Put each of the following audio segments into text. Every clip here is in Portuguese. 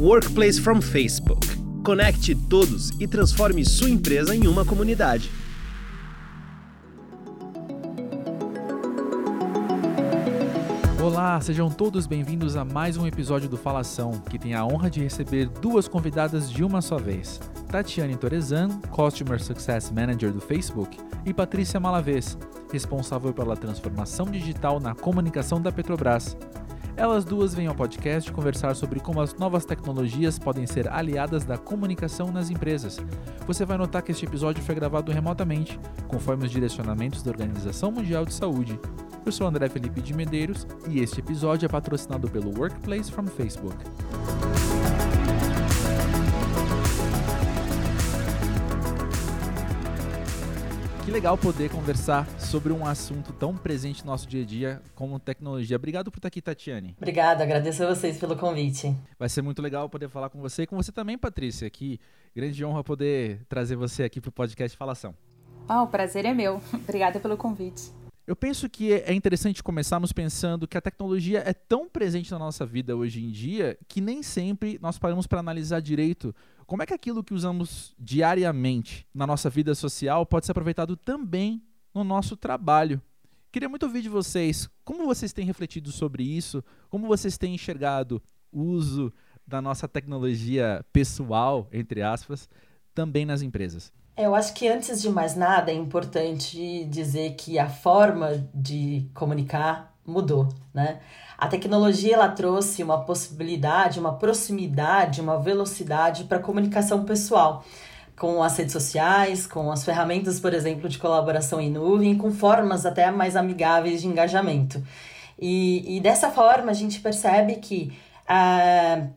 Workplace from Facebook. Conecte todos e transforme sua empresa em uma comunidade. Olá, sejam todos bem-vindos a mais um episódio do Falação, que tem a honra de receber duas convidadas de uma só vez. Tatiane Torezan, Customer Success Manager do Facebook, e Patrícia Malavez, responsável pela transformação digital na comunicação da Petrobras. Elas duas vêm ao podcast conversar sobre como as novas tecnologias podem ser aliadas da comunicação nas empresas. Você vai notar que este episódio foi gravado remotamente, conforme os direcionamentos da Organização Mundial de Saúde. Eu sou André Felipe de Medeiros e este episódio é patrocinado pelo Workplace from Facebook. Que legal poder conversar sobre um assunto tão presente no nosso dia a dia como tecnologia. Obrigado por estar aqui, Tatiane. Obrigada, agradeço a vocês pelo convite. Vai ser muito legal poder falar com você e com você também, Patrícia. Que grande honra poder trazer você aqui para o podcast Falação. Ah, o prazer é meu. Obrigada pelo convite. Eu penso que é interessante começarmos pensando que a tecnologia é tão presente na nossa vida hoje em dia que nem sempre nós paramos para analisar direito como é que aquilo que usamos diariamente na nossa vida social pode ser aproveitado também no nosso trabalho. Queria muito ouvir de vocês como vocês têm refletido sobre isso, como vocês têm enxergado o uso da nossa tecnologia pessoal, entre aspas, também nas empresas. É, eu acho que antes de mais nada é importante dizer que a forma de comunicar mudou, né? A tecnologia ela trouxe uma possibilidade, uma proximidade, uma velocidade para a comunicação pessoal, com as redes sociais, com as ferramentas, por exemplo, de colaboração em nuvem, com formas até mais amigáveis de engajamento. E, e dessa forma a gente percebe que uh,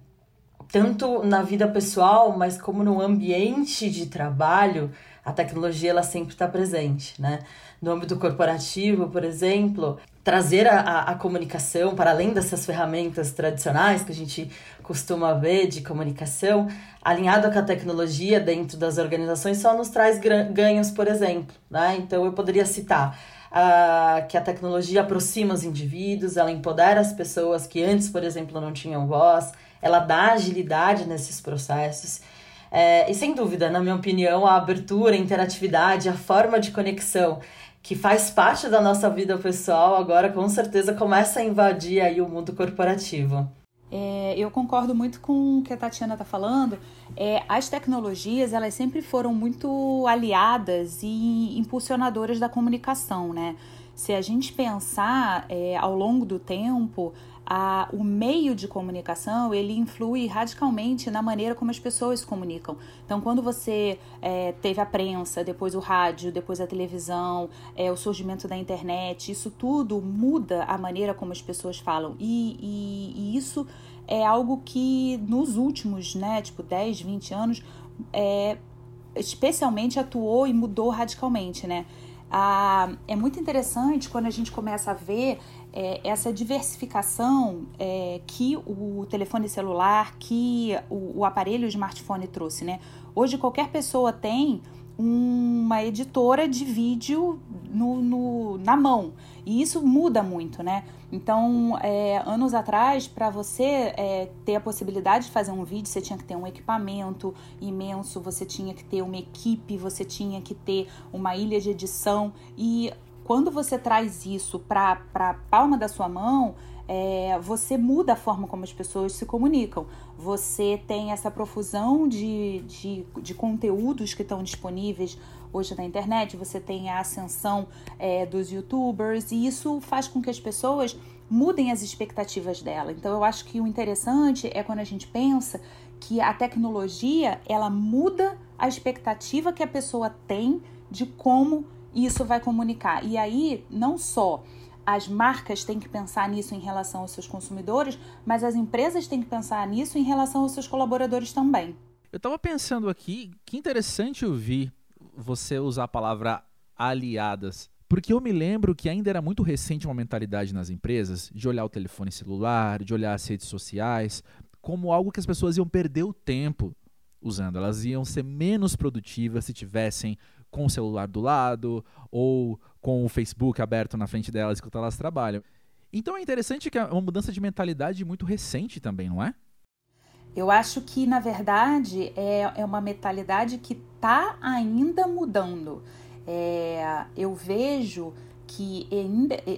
tanto na vida pessoal, mas como no ambiente de trabalho, a tecnologia ela sempre está presente, né? No âmbito corporativo, por exemplo, trazer a, a, a, comunicação para além dessas ferramentas tradicionais que a gente costuma ver de comunicação, alinhado com a tecnologia dentro das organizações, só nos traz ganhos, por exemplo, né? Então eu poderia citar uh, que a tecnologia aproxima os indivíduos, ela empodera as pessoas que antes, por exemplo, não tinham voz, ela dá agilidade nesses processos. É, e sem dúvida, na minha opinião, a abertura, a interatividade, a forma de conexão que faz parte da nossa vida pessoal, agora com certeza começa a invadir aí o mundo corporativo. É, eu concordo muito com o que a Tatiana está falando. É, as tecnologias elas sempre foram muito aliadas e impulsionadoras da comunicação, né? Se a gente pensar é, ao longo do tempo, a, o meio de comunicação ele influi radicalmente na maneira como as pessoas se comunicam. Então, quando você é, teve a prensa, depois o rádio, depois a televisão, é, o surgimento da internet, isso tudo muda a maneira como as pessoas falam. E, e, e isso é algo que nos últimos, né, tipo 10, 20 anos, é, especialmente atuou e mudou radicalmente, né? Ah, é muito interessante quando a gente começa a ver é, essa diversificação é, que o telefone celular, que o, o aparelho smartphone trouxe, né? Hoje qualquer pessoa tem uma editora de vídeo no, no, na mão. E isso muda muito, né? Então, é, anos atrás, para você é, ter a possibilidade de fazer um vídeo, você tinha que ter um equipamento imenso, você tinha que ter uma equipe, você tinha que ter uma ilha de edição. E quando você traz isso para a palma da sua mão, é, você muda a forma como as pessoas se comunicam. Você tem essa profusão de, de, de conteúdos que estão disponíveis hoje na internet, você tem a ascensão é, dos youtubers, e isso faz com que as pessoas mudem as expectativas dela. Então eu acho que o interessante é quando a gente pensa que a tecnologia ela muda a expectativa que a pessoa tem de como isso vai comunicar. E aí, não só as marcas têm que pensar nisso em relação aos seus consumidores, mas as empresas têm que pensar nisso em relação aos seus colaboradores também. Eu estava pensando aqui, que interessante ouvir você usar a palavra aliadas. Porque eu me lembro que ainda era muito recente uma mentalidade nas empresas de olhar o telefone celular, de olhar as redes sociais, como algo que as pessoas iam perder o tempo usando. Elas iam ser menos produtivas se tivessem com o celular do lado ou com o Facebook aberto na frente delas enquanto elas trabalham. Então é interessante que é uma mudança de mentalidade muito recente também, não é? Eu acho que, na verdade, é, é uma mentalidade que está ainda mudando. É, eu vejo que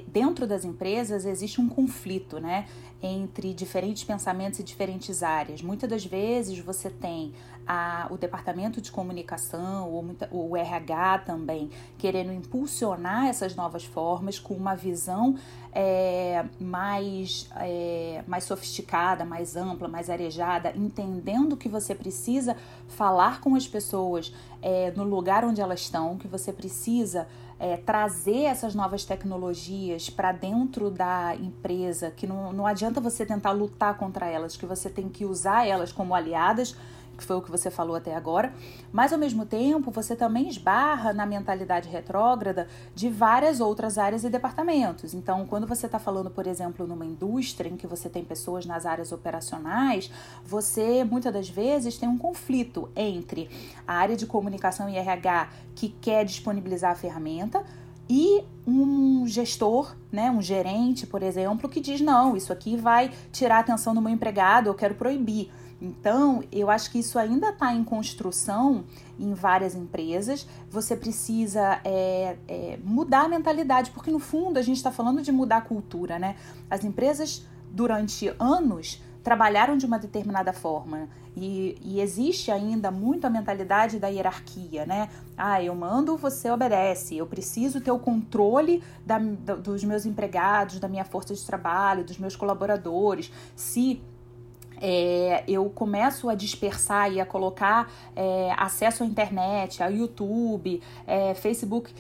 dentro das empresas existe um conflito, né? Entre diferentes pensamentos e diferentes áreas. Muitas das vezes você tem a, o departamento de comunicação ou muita, o RH também querendo impulsionar essas novas formas com uma visão é, mais, é, mais sofisticada, mais ampla, mais arejada, entendendo que você precisa falar com as pessoas é, no lugar onde elas estão, que você precisa é, trazer essas novas tecnologias para dentro da empresa, que não, não adianta você tentar lutar contra elas, que você tem que usar elas como aliadas que foi o que você falou até agora, mas ao mesmo tempo você também esbarra na mentalidade retrógrada de várias outras áreas e departamentos. Então, quando você está falando, por exemplo, numa indústria em que você tem pessoas nas áreas operacionais, você muitas das vezes tem um conflito entre a área de comunicação e RH que quer disponibilizar a ferramenta e um gestor, né, um gerente, por exemplo, que diz: não, isso aqui vai tirar a atenção do meu empregado, eu quero proibir. Então, eu acho que isso ainda está em construção em várias empresas. Você precisa é, é, mudar a mentalidade, porque no fundo a gente está falando de mudar a cultura, né? As empresas, durante anos, trabalharam de uma determinada forma e, e, existe ainda muito a mentalidade da hierarquia, né? Ah, eu mando, você obedece. Eu preciso ter o controle da, da, dos meus empregados, da minha força de trabalho, dos meus colaboradores. Se é, eu começo a dispersar e a colocar é, acesso à internet, ao YouTube, é, Facebook.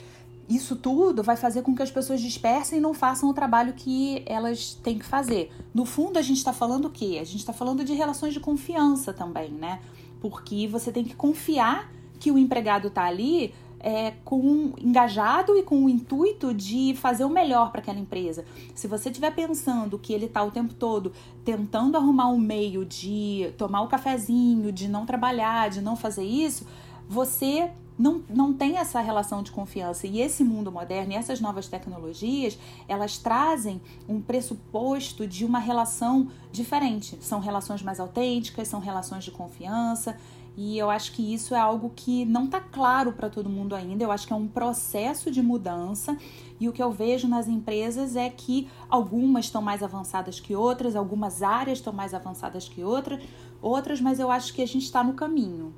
Isso tudo vai fazer com que as pessoas dispersem e não façam o trabalho que elas têm que fazer. No fundo, a gente está falando o quê? A gente está falando de relações de confiança também, né? Porque você tem que confiar que o empregado está ali é, com engajado e com o intuito de fazer o melhor para aquela empresa. Se você estiver pensando que ele está o tempo todo tentando arrumar um meio de tomar o cafezinho, de não trabalhar, de não fazer isso, você não, não tem essa relação de confiança. E esse mundo moderno e essas novas tecnologias, elas trazem um pressuposto de uma relação diferente. São relações mais autênticas, são relações de confiança. E eu acho que isso é algo que não está claro para todo mundo ainda. Eu acho que é um processo de mudança. E o que eu vejo nas empresas é que algumas estão mais avançadas que outras, algumas áreas estão mais avançadas que outras, outras, mas eu acho que a gente está no caminho.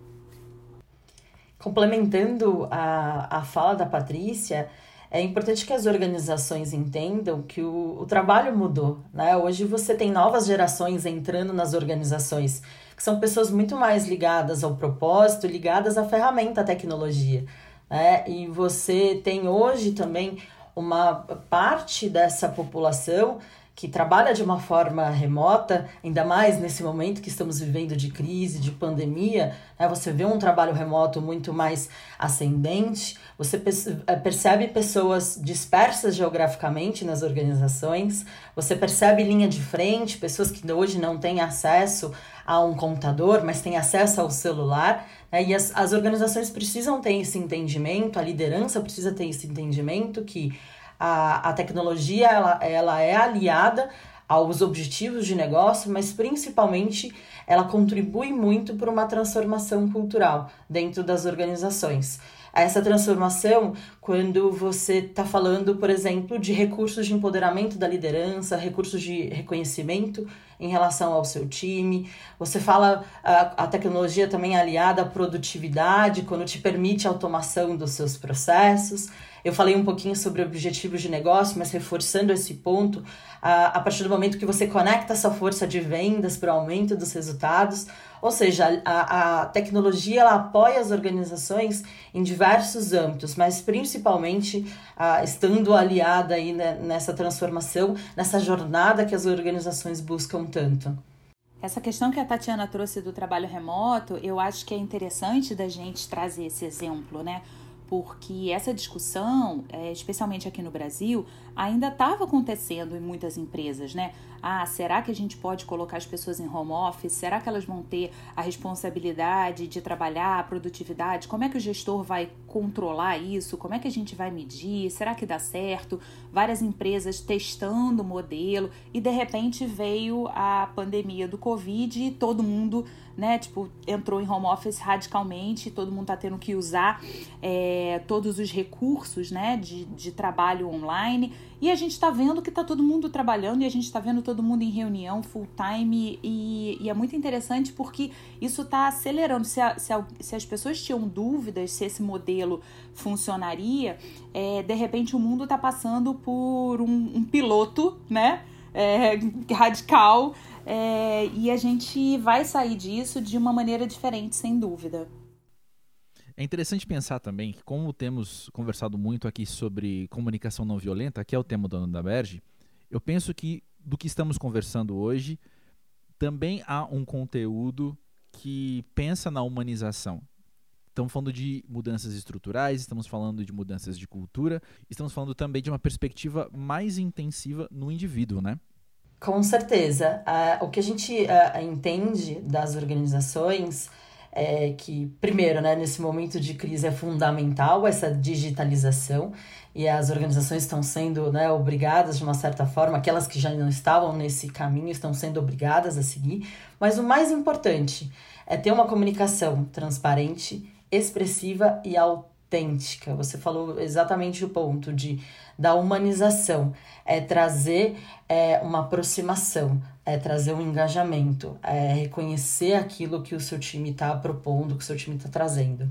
Complementando a, a fala da Patrícia, é importante que as organizações entendam que o, o trabalho mudou. Né? Hoje você tem novas gerações entrando nas organizações que são pessoas muito mais ligadas ao propósito, ligadas à ferramenta, à tecnologia. Né? E você tem hoje também uma parte dessa população que trabalha de uma forma remota, ainda mais nesse momento que estamos vivendo de crise, de pandemia, né? você vê um trabalho remoto muito mais ascendente, você eh, percebe pessoas dispersas geograficamente nas organizações, você percebe linha de frente, pessoas que hoje não têm acesso a um computador, mas têm acesso ao celular. Né? E as, as organizações precisam ter esse entendimento, a liderança precisa ter esse entendimento que a, a tecnologia ela, ela é aliada aos objetivos de negócio, mas principalmente ela contribui muito para uma transformação cultural dentro das organizações essa transformação quando você está falando, por exemplo, de recursos de empoderamento da liderança, recursos de reconhecimento em relação ao seu time. Você fala a, a tecnologia também aliada à produtividade, quando te permite a automação dos seus processos. Eu falei um pouquinho sobre objetivos de negócio, mas reforçando esse ponto, a, a partir do momento que você conecta essa força de vendas para o aumento dos resultados, ou seja, a, a tecnologia ela apoia as organizações em diversos âmbitos, mas principalmente a, estando aliada aí nessa transformação, nessa jornada que as organizações buscam tanto. Essa questão que a Tatiana trouxe do trabalho remoto, eu acho que é interessante da gente trazer esse exemplo, né? Porque essa discussão, é, especialmente aqui no Brasil, ainda estava acontecendo em muitas empresas, né? ah, será que a gente pode colocar as pessoas em home office? Será que elas vão ter a responsabilidade de trabalhar a produtividade? Como é que o gestor vai controlar isso? Como é que a gente vai medir? Será que dá certo? Várias empresas testando o modelo e de repente veio a pandemia do Covid e todo mundo né? Tipo, entrou em home office radicalmente, todo mundo tá tendo que usar é, todos os recursos, né, de, de trabalho online. E a gente está vendo que está todo mundo trabalhando e a gente está vendo todo mundo em reunião full time e, e é muito interessante porque isso está acelerando. Se, a, se, a, se, as pessoas tinham dúvidas se esse modelo funcionaria, é, de repente o mundo está passando por um, um piloto, né? É, radical é, e a gente vai sair disso de uma maneira diferente, sem dúvida. É interessante pensar também que, como temos conversado muito aqui sobre comunicação não violenta, que é o tema do Ana Berge, eu penso que do que estamos conversando hoje, também há um conteúdo que pensa na humanização. Estamos falando de mudanças estruturais, estamos falando de mudanças de cultura, estamos falando também de uma perspectiva mais intensiva no indivíduo, né? Com certeza. Uh, o que a gente uh, entende das organizações é que, primeiro, né, nesse momento de crise é fundamental essa digitalização e as organizações estão sendo né, obrigadas, de uma certa forma, aquelas que já não estavam nesse caminho estão sendo obrigadas a seguir. Mas o mais importante é ter uma comunicação transparente, expressiva e autêntica. Você falou exatamente o ponto de da humanização, é trazer é, uma aproximação, é trazer um engajamento, é reconhecer aquilo que o seu time está propondo, que o seu time está trazendo.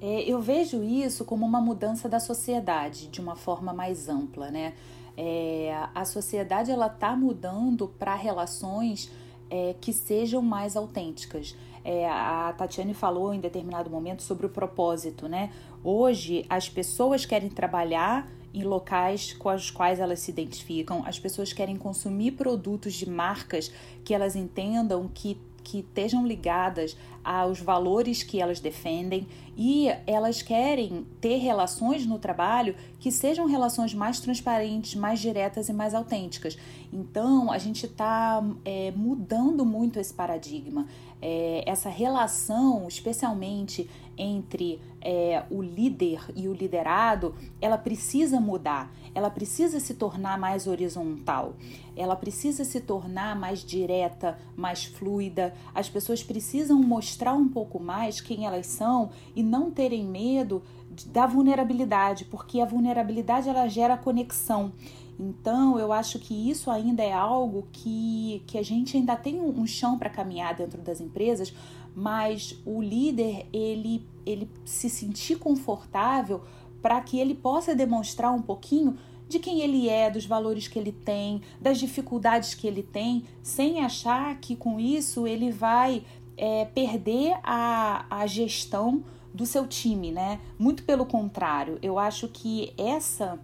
É, eu vejo isso como uma mudança da sociedade de uma forma mais ampla, né? É, a sociedade ela está mudando para relações é, que sejam mais autênticas. É, a Tatiane falou em determinado momento sobre o propósito, né? Hoje as pessoas querem trabalhar em locais com os quais elas se identificam. As pessoas querem consumir produtos de marcas que elas entendam que que estejam ligadas aos valores que elas defendem e elas querem ter relações no trabalho que sejam relações mais transparentes, mais diretas e mais autênticas. Então a gente está é, mudando muito esse paradigma, é, essa relação, especialmente entre é, o líder e o liderado, ela precisa mudar, ela precisa se tornar mais horizontal, ela precisa se tornar mais direta, mais fluida. As pessoas precisam mostrar um pouco mais quem elas são e não terem medo da vulnerabilidade, porque a vulnerabilidade ela gera conexão. Então, eu acho que isso ainda é algo que, que a gente ainda tem um chão para caminhar dentro das empresas, mas o líder ele, ele se sentir confortável para que ele possa demonstrar um pouquinho de quem ele é, dos valores que ele tem, das dificuldades que ele tem, sem achar que com isso ele vai é, perder a, a gestão do seu time, né? Muito pelo contrário, eu acho que essa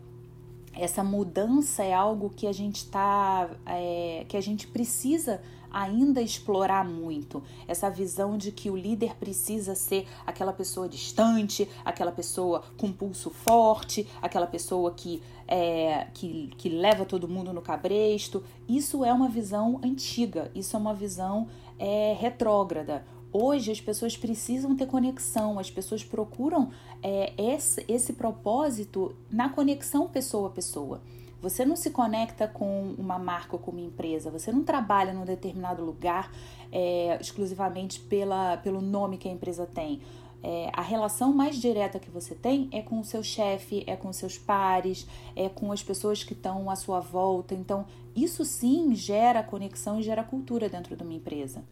essa mudança é algo que a gente tá é, que a gente precisa ainda explorar muito essa visão de que o líder precisa ser aquela pessoa distante, aquela pessoa com pulso forte, aquela pessoa que, é, que, que leva todo mundo no cabresto. Isso é uma visão antiga, isso é uma visão é, retrógrada. Hoje as pessoas precisam ter conexão, as pessoas procuram é, esse, esse propósito na conexão pessoa a pessoa. Você não se conecta com uma marca ou com uma empresa, você não trabalha num determinado lugar é, exclusivamente pela, pelo nome que a empresa tem. É, a relação mais direta que você tem é com o seu chefe, é com seus pares, é com as pessoas que estão à sua volta. Então, isso sim gera conexão e gera cultura dentro de uma empresa.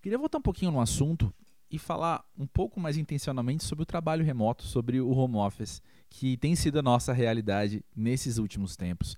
Queria voltar um pouquinho no assunto e falar um pouco mais intencionalmente sobre o trabalho remoto, sobre o home office que tem sido a nossa realidade nesses últimos tempos.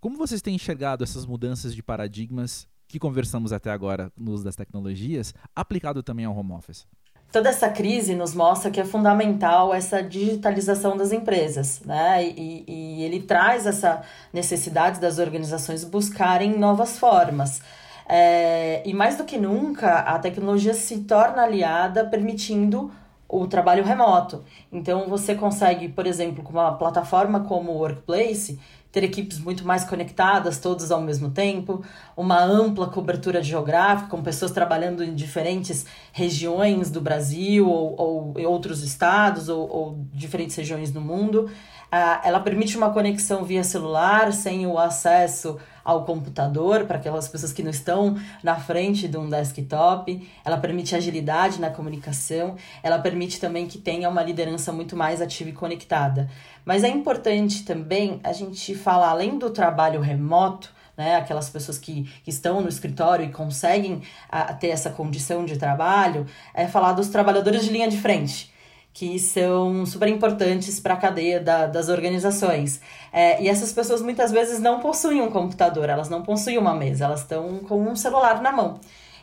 Como vocês têm enxergado essas mudanças de paradigmas que conversamos até agora no uso das tecnologias, aplicado também ao home office? Toda essa crise nos mostra que é fundamental essa digitalização das empresas, né? E, e ele traz essa necessidade das organizações buscarem novas formas. É, e mais do que nunca, a tecnologia se torna aliada, permitindo o trabalho remoto. Então você consegue, por exemplo, com uma plataforma como o Workplace, ter equipes muito mais conectadas, todos ao mesmo tempo, uma ampla cobertura geográfica, com pessoas trabalhando em diferentes regiões do Brasil ou, ou em outros estados ou, ou diferentes regiões do mundo. Uh, ela permite uma conexão via celular, sem o acesso ao computador, para aquelas pessoas que não estão na frente de um desktop. Ela permite agilidade na comunicação. Ela permite também que tenha uma liderança muito mais ativa e conectada. Mas é importante também a gente falar, além do trabalho remoto, né, aquelas pessoas que, que estão no escritório e conseguem a, ter essa condição de trabalho, é falar dos trabalhadores de linha de frente que são super importantes para a cadeia da, das organizações. É, e essas pessoas muitas vezes não possuem um computador, elas não possuem uma mesa, elas estão com um celular na mão.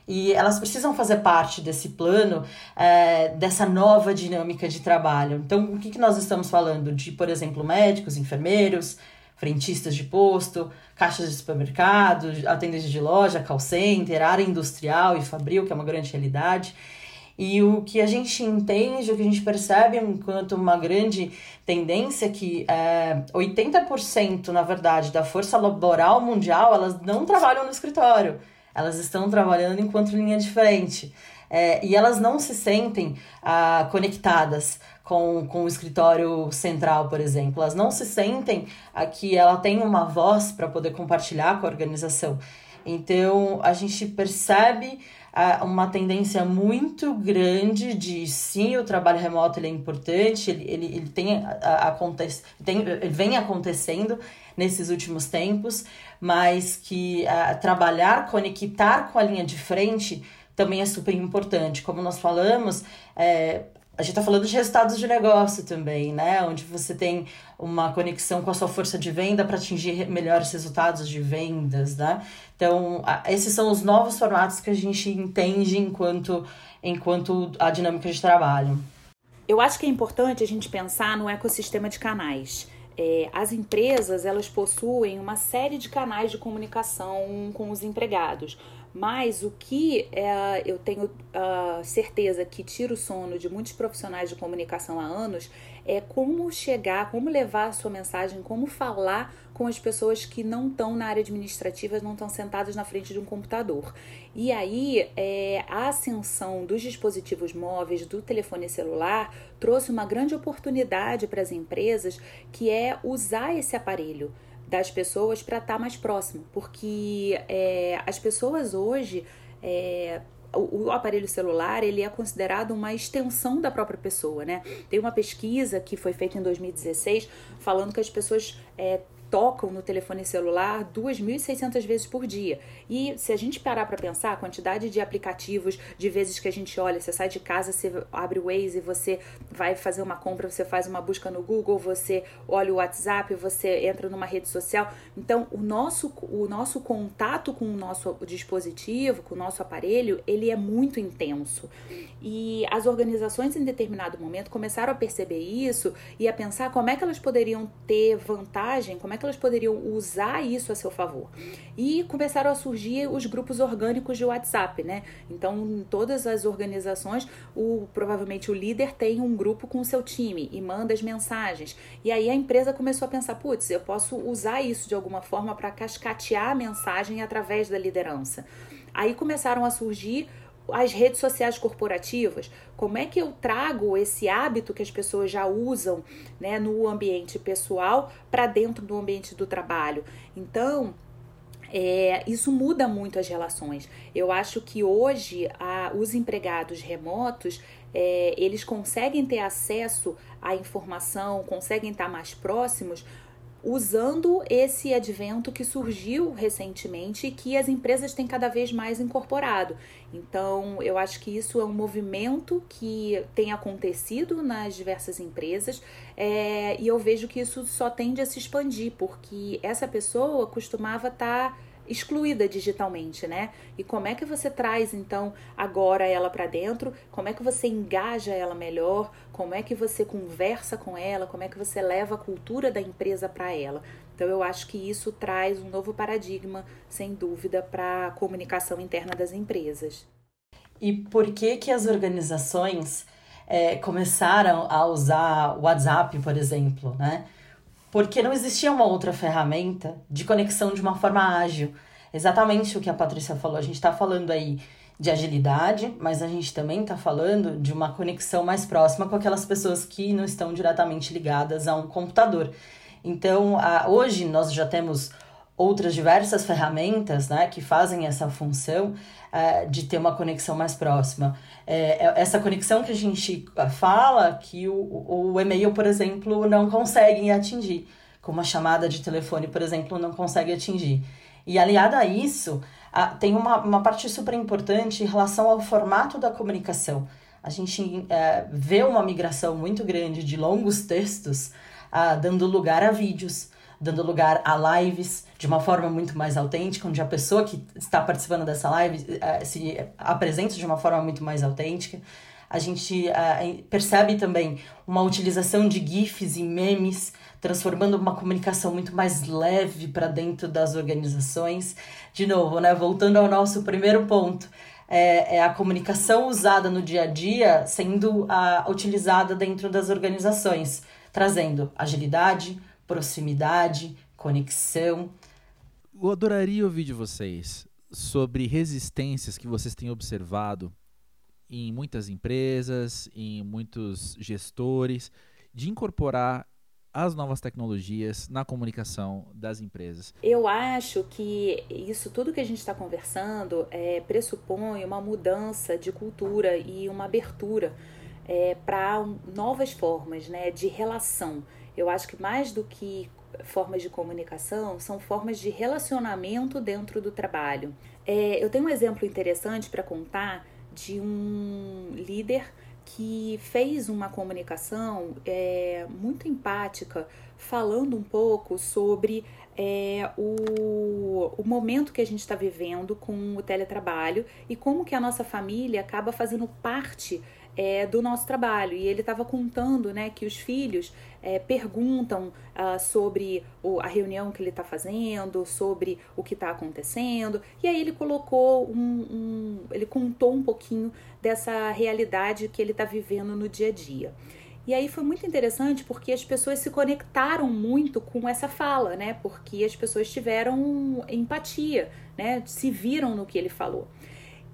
E elas precisam fazer parte desse plano, é, dessa nova dinâmica de trabalho. Então, o que, que nós estamos falando? De, por exemplo, médicos, enfermeiros, frentistas de posto, caixas de supermercado, atendentes de loja, call center, área industrial e fabril, que é uma grande realidade. E o que a gente entende, o que a gente percebe enquanto uma grande tendência é que é, 80%, na verdade, da força laboral mundial, elas não trabalham no escritório. Elas estão trabalhando enquanto linha de frente. É, e elas não se sentem ah, conectadas com, com o escritório central, por exemplo. Elas não se sentem ah, que ela tem uma voz para poder compartilhar com a organização. Então, a gente percebe uma tendência muito grande de sim, o trabalho remoto ele é importante, ele, ele, ele, tem, acontece, tem, ele vem acontecendo nesses últimos tempos, mas que trabalhar, conectar com a linha de frente também é super importante. Como nós falamos, é, a gente está falando de resultados de negócio também, né? Onde você tem uma conexão com a sua força de venda para atingir melhores resultados de vendas, né? Então, esses são os novos formatos que a gente entende enquanto, enquanto a dinâmica de trabalho. Eu acho que é importante a gente pensar no ecossistema de canais. É, as empresas elas possuem uma série de canais de comunicação com os empregados. Mas o que é, eu tenho uh, certeza que tira o sono de muitos profissionais de comunicação há anos é como chegar, como levar a sua mensagem, como falar com as pessoas que não estão na área administrativa, não estão sentadas na frente de um computador. E aí, é, a ascensão dos dispositivos móveis, do telefone celular, trouxe uma grande oportunidade para as empresas, que é usar esse aparelho das pessoas para estar tá mais próximo, porque é, as pessoas hoje é, o, aparelho celular ele é considerado uma extensão da própria pessoa, né? Tem uma pesquisa que foi feita em 2016 falando que as pessoas é, tocam no telefone celular 2.600 vezes por dia. E se a gente parar para pensar, a quantidade de aplicativos, de vezes que a gente olha, você sai de casa, você abre o Waze, você vai fazer uma compra, você faz uma busca no Google, você olha o WhatsApp, você entra numa rede social. Então, o nosso, o nosso contato com o nosso dispositivo, com o nosso aparelho, ele é muito intenso. E as organizações em determinado momento começaram a perceber isso e a pensar como é que elas poderiam ter vantagem, como é que elas poderiam usar isso a seu favor. E começaram a surgir os grupos orgânicos de WhatsApp, né? Então, em todas as organizações, o provavelmente o líder tem um grupo com o seu time e manda as mensagens. E aí a empresa começou a pensar, putz, eu posso usar isso de alguma forma para cascatear a mensagem através da liderança. Aí começaram a surgir as redes sociais corporativas, como é que eu trago esse hábito que as pessoas já usam né, no ambiente pessoal para dentro do ambiente do trabalho. Então, é, isso muda muito as relações. Eu acho que hoje a, os empregados remotos é, eles conseguem ter acesso à informação, conseguem estar mais próximos usando esse advento que surgiu recentemente e que as empresas têm cada vez mais incorporado. Então, eu acho que isso é um movimento que tem acontecido nas diversas empresas é, e eu vejo que isso só tende a se expandir, porque essa pessoa costumava estar. Tá excluída digitalmente, né? E como é que você traz então agora ela para dentro? Como é que você engaja ela melhor? Como é que você conversa com ela? Como é que você leva a cultura da empresa para ela? Então eu acho que isso traz um novo paradigma, sem dúvida, para a comunicação interna das empresas. E por que que as organizações é, começaram a usar o WhatsApp, por exemplo, né? Porque não existia uma outra ferramenta de conexão de uma forma ágil. Exatamente o que a Patrícia falou. A gente está falando aí de agilidade, mas a gente também está falando de uma conexão mais próxima com aquelas pessoas que não estão diretamente ligadas a um computador. Então, a, hoje nós já temos outras diversas ferramentas né, que fazem essa função é, de ter uma conexão mais próxima. É, é, essa conexão que a gente fala que o, o e-mail, por exemplo, não consegue atingir, como a chamada de telefone, por exemplo, não consegue atingir. E aliada a isso, tem uma, uma parte super importante em relação ao formato da comunicação. A gente vê uma migração muito grande de longos textos, a, dando lugar a vídeos, dando lugar a lives de uma forma muito mais autêntica, onde a pessoa que está participando dessa live uh, se apresenta de uma forma muito mais autêntica. A gente uh, percebe também uma utilização de GIFs e memes, transformando uma comunicação muito mais leve para dentro das organizações. De novo, né, voltando ao nosso primeiro ponto, é, é, a comunicação usada no dia a dia sendo uh, utilizada dentro das organizações, trazendo agilidade, proximidade, conexão. Eu adoraria ouvir de vocês sobre resistências que vocês têm observado em muitas empresas, em muitos gestores, de incorporar as novas tecnologias na comunicação das empresas? Eu acho que isso tudo que a gente está conversando é, pressupõe uma mudança de cultura e uma abertura é, para novas formas né, de relação. Eu acho que mais do que formas de comunicação são formas de relacionamento dentro do trabalho. É, eu tenho um exemplo interessante para contar de um líder que fez uma comunicação é, muito empática, falando um pouco sobre é, o, o momento que a gente está vivendo com o teletrabalho e como que a nossa família acaba fazendo parte é, do nosso trabalho. E ele estava contando né, que os filhos é, perguntam uh, sobre o, a reunião que ele está fazendo, sobre o que está acontecendo. E aí ele colocou um, um, ele contou um pouquinho dessa realidade que ele está vivendo no dia a dia. E aí foi muito interessante porque as pessoas se conectaram muito com essa fala, né? Porque as pessoas tiveram empatia, né? Se viram no que ele falou.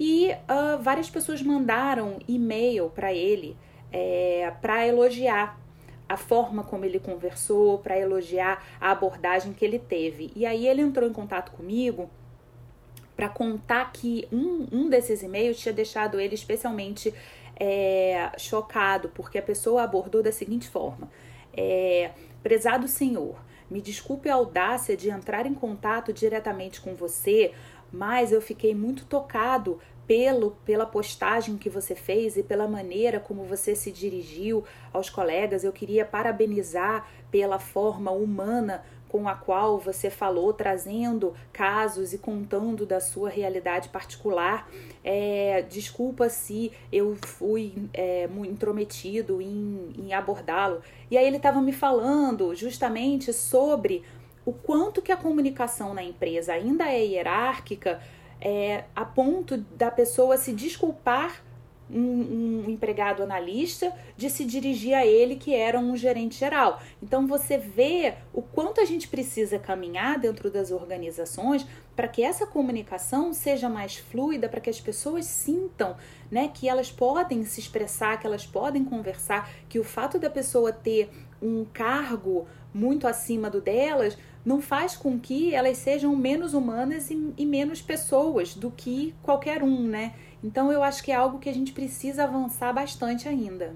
E uh, várias pessoas mandaram e-mail para ele é, para elogiar a forma como ele conversou, para elogiar a abordagem que ele teve. E aí ele entrou em contato comigo para contar que um, um desses e-mails tinha deixado ele especialmente é, chocado, porque a pessoa abordou da seguinte forma: é, Prezado senhor, me desculpe a audácia de entrar em contato diretamente com você, mas eu fiquei muito tocado pelo pela postagem que você fez e pela maneira como você se dirigiu aos colegas. Eu queria parabenizar pela forma humana com a qual você falou, trazendo casos e contando da sua realidade particular. É, desculpa se eu fui é, intrometido em, em abordá-lo. E aí ele estava me falando justamente sobre o quanto que a comunicação na empresa ainda é hierárquica é, a ponto da pessoa se desculpar um, um, empregado analista de se dirigir a ele que era um gerente geral. Então você vê o quanto a gente precisa caminhar dentro das organizações para que essa comunicação seja mais fluida, para que as pessoas sintam, né, que elas podem se expressar, que elas podem conversar, que o fato da pessoa ter um cargo muito acima do delas não faz com que elas sejam menos humanas e, e, menos pessoas do que qualquer um, né? Então eu acho que é algo que a gente precisa avançar bastante ainda.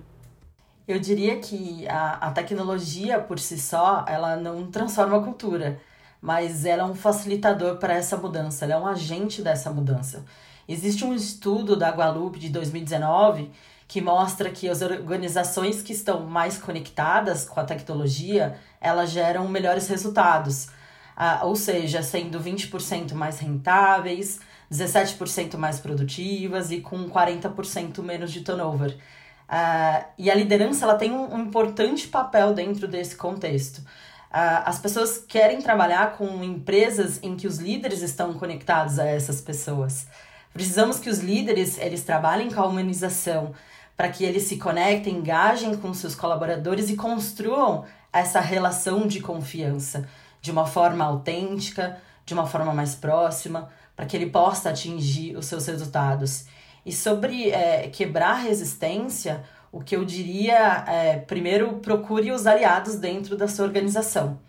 Eu diria que a, a tecnologia por si só, ela não transforma a cultura, mas ela é um facilitador para essa mudança, ela é um agente dessa mudança. Existe um estudo da Gallup de 2019 que mostra que as organizações que estão mais conectadas com a tecnologia, elas geram melhores resultados. Ah, ou seja, sendo 20% mais rentáveis, 17% mais produtivas e com 40% menos de turnover. Ah, e a liderança ela tem um, importante papel dentro desse contexto. Ah, as pessoas querem trabalhar com empresas em que os líderes estão conectados a essas pessoas. Precisamos que os líderes eles trabalhem com a humanização, para que eles se conectem, engajem com seus colaboradores e construam essa relação de confiança de uma forma autêntica, de uma forma mais próxima, para que ele possa atingir os seus resultados. E sobre é, quebrar resistência, o que eu diria é, primeiro, procure os aliados dentro da sua organização.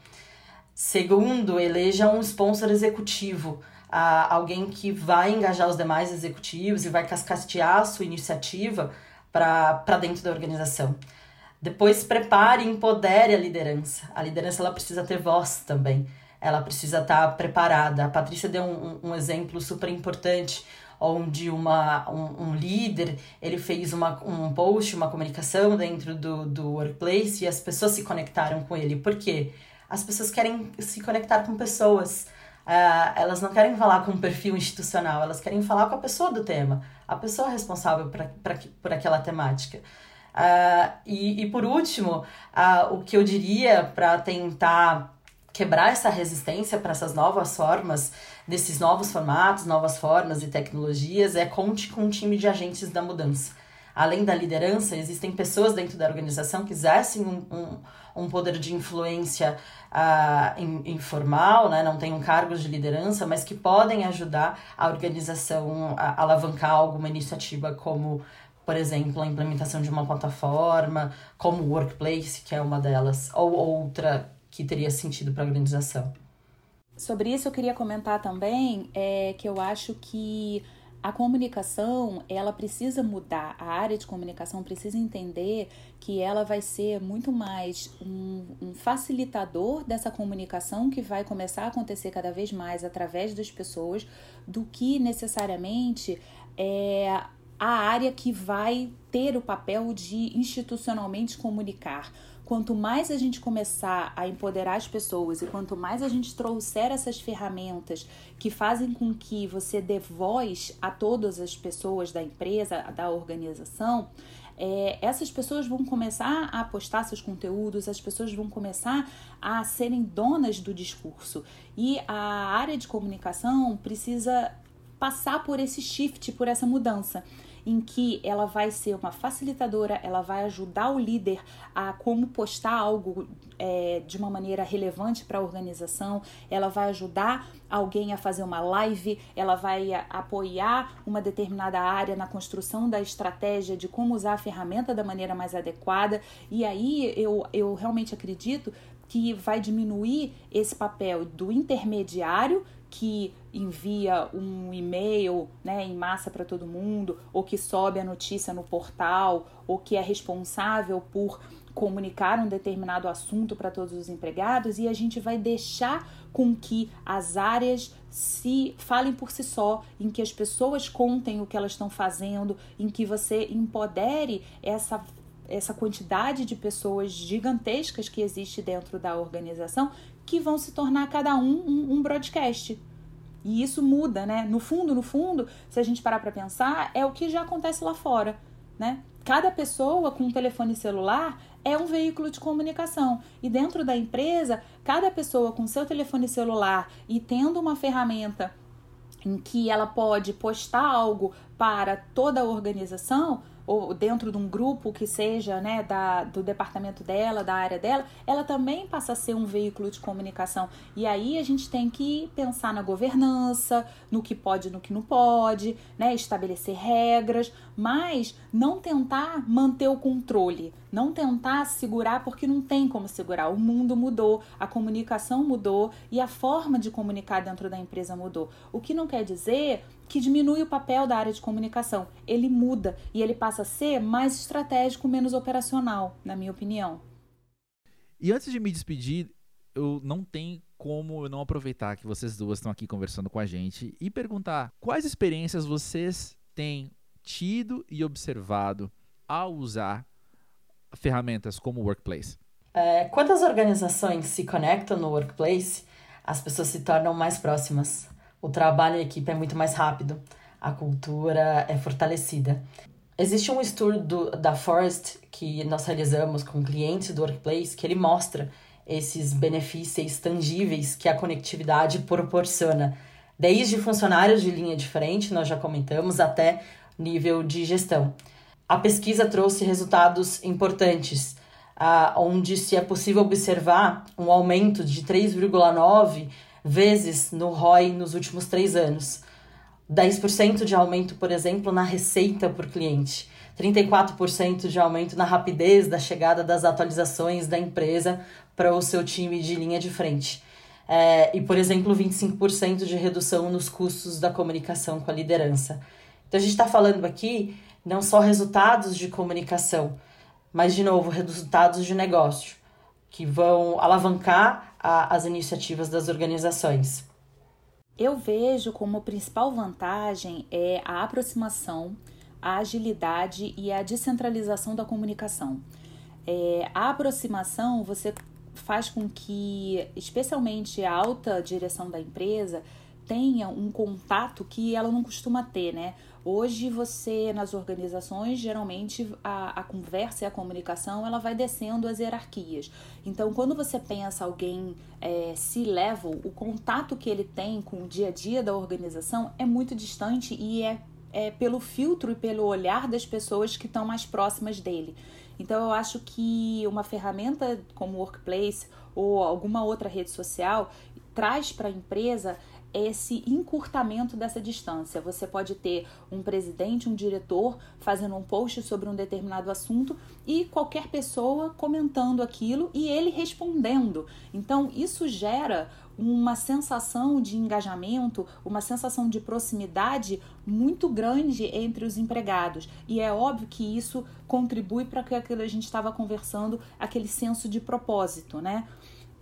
Segundo, eleja um sponsor executivo, alguém que vai engajar os demais executivos e vai cascatear a sua iniciativa para dentro da organização. Depois, prepare e empodere a liderança. A liderança ela precisa ter voz também. Ela precisa estar tá preparada. A Patrícia deu um, um, exemplo super importante onde uma, um, um, líder ele fez uma, um post, uma comunicação dentro do, do workplace e as pessoas se conectaram com ele. Por quê? As pessoas querem se conectar com pessoas. Uh, elas não querem falar com um perfil institucional, elas querem falar com a pessoa do tema, a pessoa responsável pra, pra, por aquela temática. Uh, e, e por último, uh, o que eu diria para tentar quebrar essa resistência para essas novas formas, desses novos formatos, novas formas e tecnologias, é conte com um time de agentes da mudança. Além da liderança, existem pessoas dentro da organização que exercem um, um, um poder de influência uh, informal, né? não têm cargos de liderança, mas que podem ajudar a organização a alavancar alguma iniciativa como por exemplo, a implementação de uma plataforma, como o Workplace, que é uma delas, ou outra que teria sentido para a organização. Sobre isso eu queria comentar também é, que eu acho que a comunicação ela precisa mudar, a área de comunicação precisa entender que ela vai ser muito mais um, um, facilitador dessa comunicação que vai começar a acontecer cada vez mais através das pessoas do que necessariamente é, a área que vai ter o papel de institucionalmente comunicar. Quanto mais a gente começar a empoderar as pessoas e quanto mais a gente trouxer essas ferramentas que fazem com que você dê voz a todas as pessoas da empresa, da organização, é, essas pessoas vão começar a postar seus conteúdos, as pessoas vão começar a serem donas do discurso. E a área de comunicação precisa passar por esse shift, por essa mudança em que ela vai ser uma facilitadora, ela vai ajudar o líder a como postar algo é, de uma maneira relevante para a organização, ela vai ajudar alguém a fazer uma live, ela vai apoiar uma determinada área na construção da estratégia de como usar a ferramenta da maneira mais adequada. E aí eu, eu realmente acredito que vai diminuir esse papel do intermediário que envia um e-mail né, em massa para todo mundo, ou que sobe a notícia no portal, ou que é responsável por comunicar um determinado assunto para todos os empregados, e a gente vai deixar com que as áreas se falem por si só, em que as pessoas contem o que elas estão fazendo, em que você empodere essa essa quantidade de pessoas gigantescas que existe dentro da organização que vão se tornar cada um um, um broadcast. E isso muda, né? No fundo, no fundo, se a gente parar para pensar, é o que já acontece lá fora, né? Cada pessoa com um telefone celular é um veículo de comunicação. E dentro da empresa, cada pessoa com seu telefone celular e tendo uma ferramenta em que ela pode postar algo para toda a organização, ou dentro de um grupo que seja né, da, do departamento dela, da área dela, ela também passa a ser um veículo de comunicação. E aí a gente tem que pensar na governança, no que pode e no que não pode, né, estabelecer regras, mas não tentar manter o controle, não tentar segurar porque não tem como segurar. O mundo mudou, a comunicação mudou e a forma de comunicar dentro da empresa mudou. O que não quer dizer que diminui o papel da área de comunicação. Ele muda e ele passa a ser mais estratégico, menos operacional, na minha opinião. E antes de me despedir, eu não tenho como eu não aproveitar que vocês duas estão aqui conversando com a gente e perguntar quais experiências vocês têm tido e observado ao usar ferramentas como o Workplace. É, quando as organizações se conectam no Workplace, as pessoas se tornam mais próximas o trabalho em equipe é muito mais rápido, a cultura é fortalecida. Existe um estudo da Forest que nós realizamos com clientes do Workplace que ele mostra esses benefícios tangíveis que a conectividade proporciona, desde funcionários de linha diferente, nós já comentamos, até nível de gestão. A pesquisa trouxe resultados importantes, ah, onde se é possível observar um aumento de 3,9 vezes no ROI nos últimos três anos. 10% de aumento, por exemplo, na receita por cliente. 34% de aumento na rapidez da chegada das atualizações da empresa para o seu time de linha de frente. É, e, por exemplo, 25% de redução nos custos da comunicação com a liderança. Então, a gente está falando aqui não só resultados de comunicação, mas, de novo, resultados de negócio, que vão alavancar a, as iniciativas das organizações. Eu vejo como principal vantagem é a aproximação, a agilidade e a descentralização da comunicação. É, a aproximação você faz com que, especialmente a alta direção da empresa, tenha um contato que ela não costuma ter, né? Hoje você, nas organizações, geralmente a, a conversa e a comunicação ela vai descendo as hierarquias. Então, quando você pensa alguém é, C-level, o contato que ele tem com o dia a dia da organização é muito distante e é, é pelo filtro e pelo olhar das pessoas que estão mais próximas dele. Então, eu acho que uma ferramenta como Workplace ou alguma outra rede social traz para a empresa esse encurtamento dessa distância. Você pode ter um presidente, um diretor fazendo um post sobre um determinado assunto e qualquer pessoa comentando aquilo e ele respondendo. Então, isso gera uma sensação de engajamento, uma sensação de proximidade muito grande entre os empregados. E é óbvio que isso contribui para aquilo que a gente estava conversando, aquele senso de propósito, né?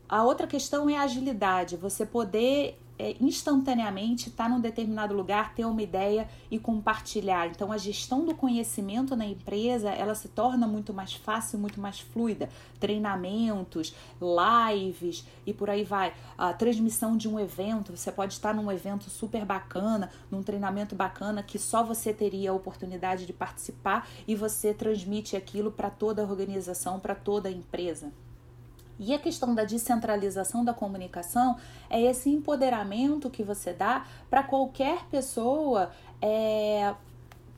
A outra questão é a agilidade, você poder é, instantaneamente estar tá num determinado lugar, ter uma ideia e compartilhar. Então, a gestão do conhecimento na empresa ela se torna muito mais fácil, muito mais fluida. Treinamentos, lives e por aí vai. A transmissão de um evento, você pode estar num evento super bacana, num treinamento bacana que só você teria a oportunidade de participar e você transmite aquilo para toda a organização, para toda a empresa. E a questão da descentralização da comunicação é esse empoderamento que você dá para qualquer pessoa é,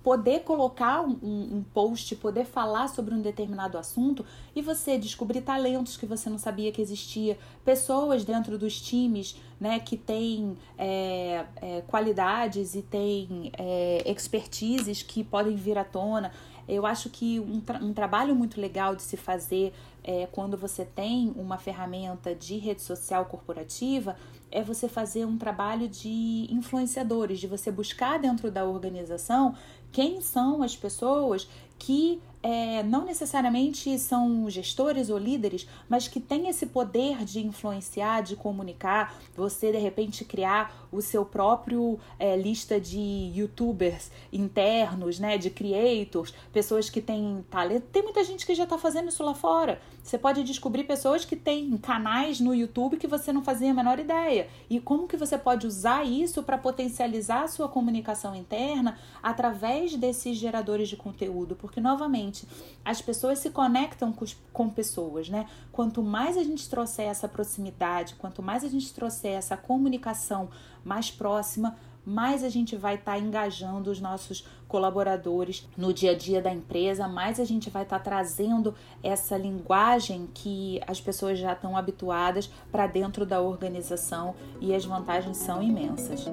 poder colocar um, um, post, poder falar sobre um determinado assunto e você descobrir talentos que você não sabia que existia, pessoas dentro dos times né, que têm é, é, qualidades e têm é, expertises que podem vir à tona. Eu acho que um, tra um trabalho muito legal de se fazer é, quando você tem uma ferramenta de rede social corporativa é você fazer um trabalho de influenciadores, de você buscar dentro da organização quem são as pessoas que é, não necessariamente são gestores ou líderes, mas que têm esse poder de influenciar, de comunicar, você de repente criar o seu próprio é, lista de youtubers internos, né, de creators, pessoas que têm talento. Tem muita gente que já está fazendo isso lá fora. Você pode descobrir pessoas que têm canais no YouTube que você não fazia a menor ideia. E como que você pode usar isso para potencializar a sua comunicação interna através desses geradores de conteúdo? Porque, novamente, as pessoas se conectam com, com pessoas, né? Quanto mais a gente trouxer essa proximidade, quanto mais a gente trouxer essa comunicação mais próxima, mais a gente vai estar tá engajando os nossos colaboradores no dia a dia da empresa, mais a gente vai estar tá trazendo essa linguagem que as pessoas já estão habituadas para dentro da organização e as vantagens são imensas.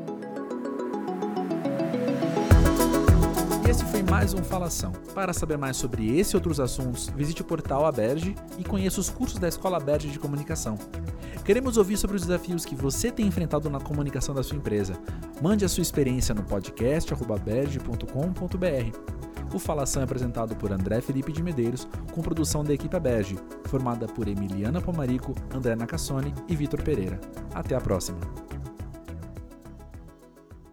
Esse foi mais um Falação. Para saber mais sobre esse e outros assuntos, visite o portal Aberge e conheça os cursos da Escola Aberge de Comunicação. Queremos ouvir sobre os desafios que você tem enfrentado na comunicação da sua empresa. Mande a sua experiência no podcast O Falação é apresentado por André Felipe de Medeiros, com produção da equipe Aberge, formada por Emiliana Pomarico, André Nacassone e Vitor Pereira. Até a próxima!